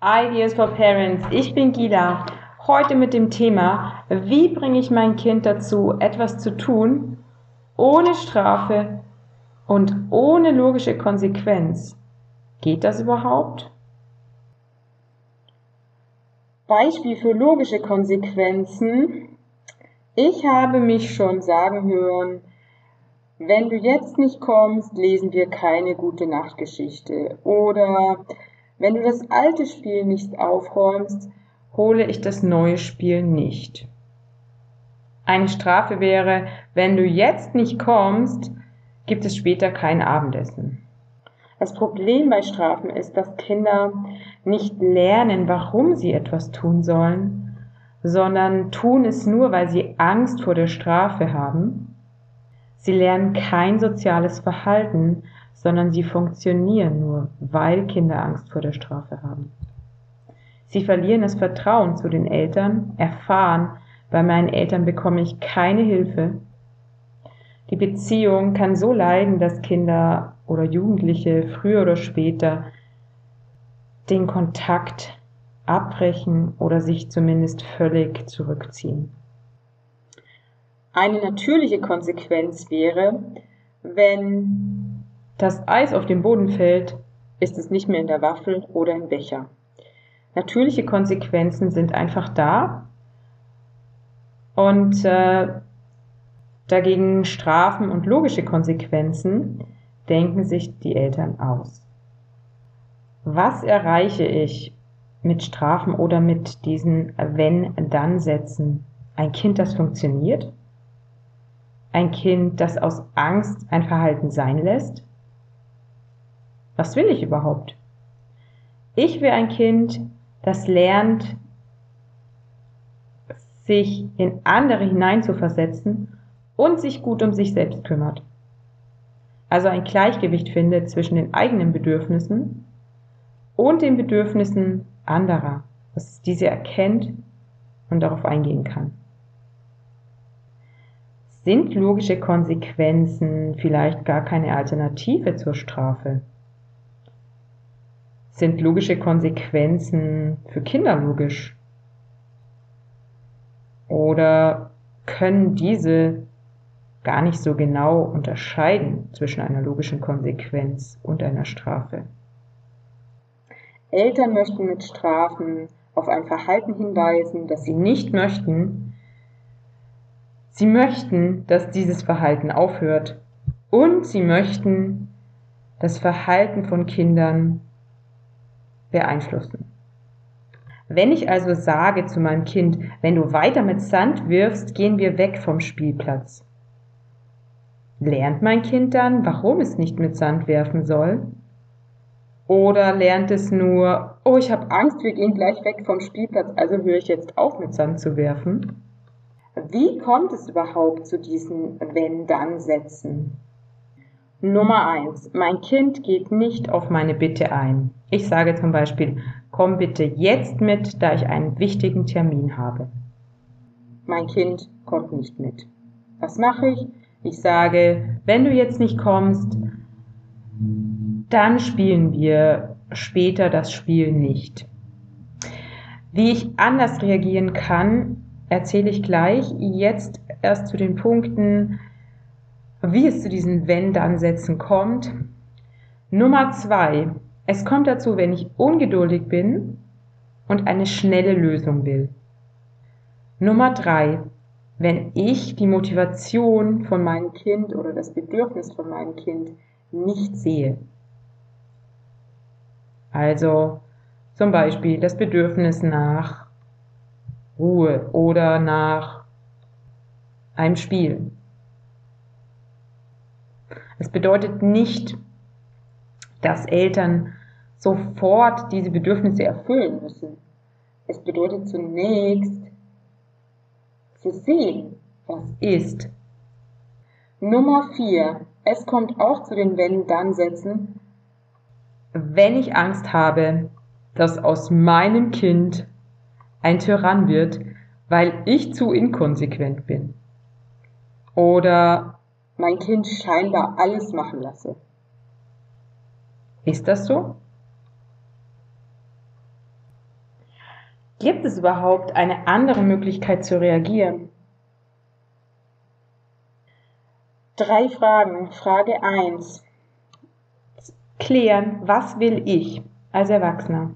Ideas for Parents. Ich bin Gila. Heute mit dem Thema, wie bringe ich mein Kind dazu, etwas zu tun, ohne Strafe und ohne logische Konsequenz. Geht das überhaupt? Beispiel für logische Konsequenzen. Ich habe mich schon sagen hören, wenn du jetzt nicht kommst, lesen wir keine gute Nachtgeschichte. Oder wenn du das alte Spiel nicht aufräumst, hole ich das neue Spiel nicht. Eine Strafe wäre, wenn du jetzt nicht kommst, gibt es später kein Abendessen. Das Problem bei Strafen ist, dass Kinder nicht lernen, warum sie etwas tun sollen, sondern tun es nur, weil sie Angst vor der Strafe haben. Sie lernen kein soziales Verhalten, sondern sie funktionieren nur, weil Kinder Angst vor der Strafe haben. Sie verlieren das Vertrauen zu den Eltern, erfahren, bei meinen Eltern bekomme ich keine Hilfe. Die Beziehung kann so leiden, dass Kinder oder Jugendliche früher oder später den Kontakt abbrechen oder sich zumindest völlig zurückziehen. Eine natürliche Konsequenz wäre, wenn das Eis auf dem Boden fällt, ist es nicht mehr in der Waffel oder im Becher. Natürliche Konsequenzen sind einfach da und äh, dagegen Strafen und logische Konsequenzen denken sich die Eltern aus. Was erreiche ich mit Strafen oder mit diesen Wenn-Dann-Sätzen? Ein Kind, das funktioniert? Ein Kind, das aus Angst ein Verhalten sein lässt? Was will ich überhaupt? Ich will ein Kind, das lernt, sich in andere hineinzuversetzen und sich gut um sich selbst kümmert. Also ein Gleichgewicht findet zwischen den eigenen Bedürfnissen und den Bedürfnissen anderer, dass diese erkennt und darauf eingehen kann. Sind logische Konsequenzen vielleicht gar keine Alternative zur Strafe? Sind logische Konsequenzen für Kinder logisch? Oder können diese gar nicht so genau unterscheiden zwischen einer logischen Konsequenz und einer Strafe? Eltern möchten mit Strafen auf ein Verhalten hinweisen, das sie nicht möchten. Sie möchten, dass dieses Verhalten aufhört und sie möchten das Verhalten von Kindern beeinflussen. Wenn ich also sage zu meinem Kind, wenn du weiter mit Sand wirfst, gehen wir weg vom Spielplatz. Lernt mein Kind dann, warum es nicht mit Sand werfen soll? Oder lernt es nur, oh, ich habe Angst, wir gehen gleich weg vom Spielplatz, also höre ich jetzt auf mit Sand zu werfen? Wie kommt es überhaupt zu diesen Wenn-Dann-Sätzen? Nummer eins: Mein Kind geht nicht auf meine Bitte ein. Ich sage zum Beispiel, komm bitte jetzt mit, da ich einen wichtigen Termin habe. Mein Kind kommt nicht mit. Was mache ich? Ich sage, wenn du jetzt nicht kommst, dann spielen wir später das Spiel nicht. Wie ich anders reagieren kann, erzähle ich gleich. Jetzt erst zu den Punkten, wie es zu diesen Wenn-Dann-Sätzen kommt. Nummer zwei. Es kommt dazu, wenn ich ungeduldig bin und eine schnelle Lösung will. Nummer drei. Wenn ich die Motivation von meinem Kind oder das Bedürfnis von meinem Kind nicht sehe. Also zum Beispiel das Bedürfnis nach Ruhe oder nach einem Spiel. Es bedeutet nicht, dass Eltern sofort diese Bedürfnisse erfüllen müssen. Es bedeutet zunächst zu sehen, was ist. Nummer vier. Es kommt auch zu den Wenn-Dann-Sätzen. Wenn ich Angst habe, dass aus meinem Kind ein Tyrann wird, weil ich zu inkonsequent bin. Oder mein Kind scheinbar alles machen lasse. Ist das so? Gibt es überhaupt eine andere Möglichkeit zu reagieren? Drei Fragen. Frage 1. Klären, was will ich als Erwachsener?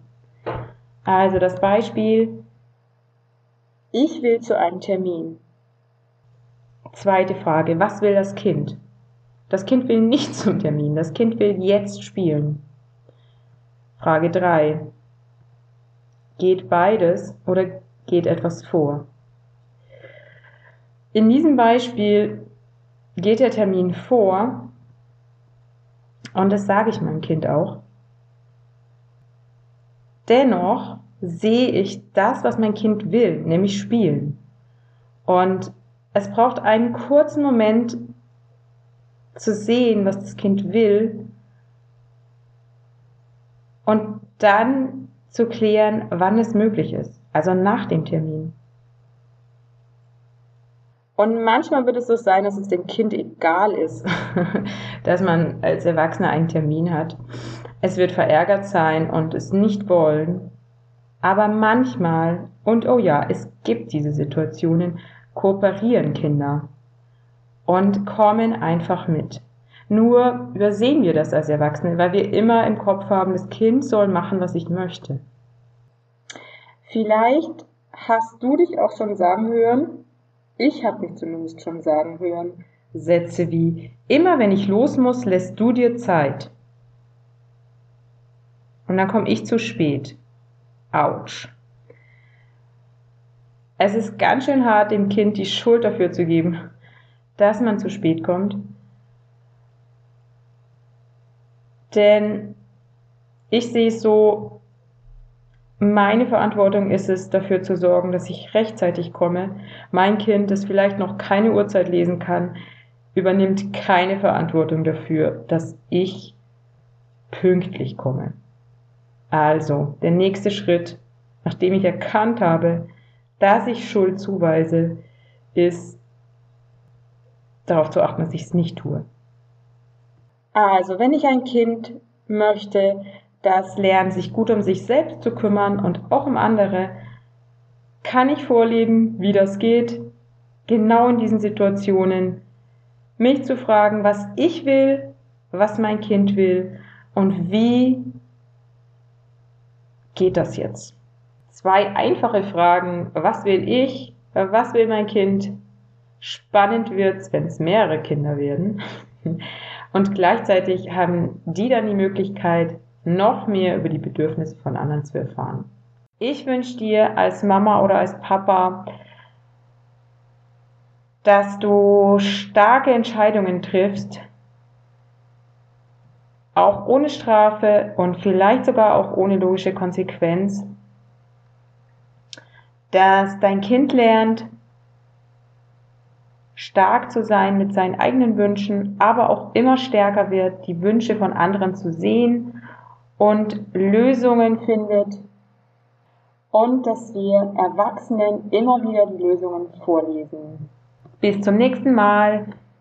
Also das Beispiel, ich will zu einem Termin. Zweite Frage, was will das Kind? Das Kind will nicht zum Termin, das Kind will jetzt spielen. Frage 3. Geht beides oder geht etwas vor? In diesem Beispiel geht der Termin vor und das sage ich meinem Kind auch. Dennoch sehe ich das, was mein Kind will, nämlich spielen. Und es braucht einen kurzen Moment zu sehen, was das Kind will und dann zu klären, wann es möglich ist, also nach dem Termin. Und manchmal wird es so sein, dass es dem Kind egal ist, dass man als Erwachsener einen Termin hat. Es wird verärgert sein und es nicht wollen. Aber manchmal, und oh ja, es gibt diese Situationen, kooperieren Kinder und kommen einfach mit. Nur übersehen wir das als Erwachsene, weil wir immer im Kopf haben, das Kind soll machen, was ich möchte. Vielleicht hast du dich auch schon sagen hören, ich habe mich zumindest schon sagen hören, Sätze wie, immer wenn ich los muss, lässt du dir Zeit. Und dann komme ich zu spät. Autsch. Es ist ganz schön hart, dem Kind die Schuld dafür zu geben, dass man zu spät kommt. Denn ich sehe es so, meine Verantwortung ist es, dafür zu sorgen, dass ich rechtzeitig komme. Mein Kind, das vielleicht noch keine Uhrzeit lesen kann, übernimmt keine Verantwortung dafür, dass ich pünktlich komme. Also, der nächste Schritt, nachdem ich erkannt habe, dass ich Schuld zuweise, ist darauf zu achten, dass ich es nicht tue. Also, wenn ich ein Kind möchte, das lernt, sich gut um sich selbst zu kümmern und auch um andere, kann ich vorleben, wie das geht, genau in diesen Situationen, mich zu fragen, was ich will, was mein Kind will und wie geht das jetzt? Zwei einfache Fragen, was will ich, was will mein Kind? Spannend wird's, wenn es mehrere Kinder werden. Und gleichzeitig haben die dann die Möglichkeit, noch mehr über die Bedürfnisse von anderen zu erfahren. Ich wünsche dir als Mama oder als Papa, dass du starke Entscheidungen triffst, auch ohne Strafe und vielleicht sogar auch ohne logische Konsequenz, dass dein Kind lernt, stark zu sein mit seinen eigenen Wünschen, aber auch immer stärker wird, die Wünsche von anderen zu sehen und Lösungen findet und dass wir Erwachsenen immer wieder die Lösungen vorlesen. Bis zum nächsten Mal.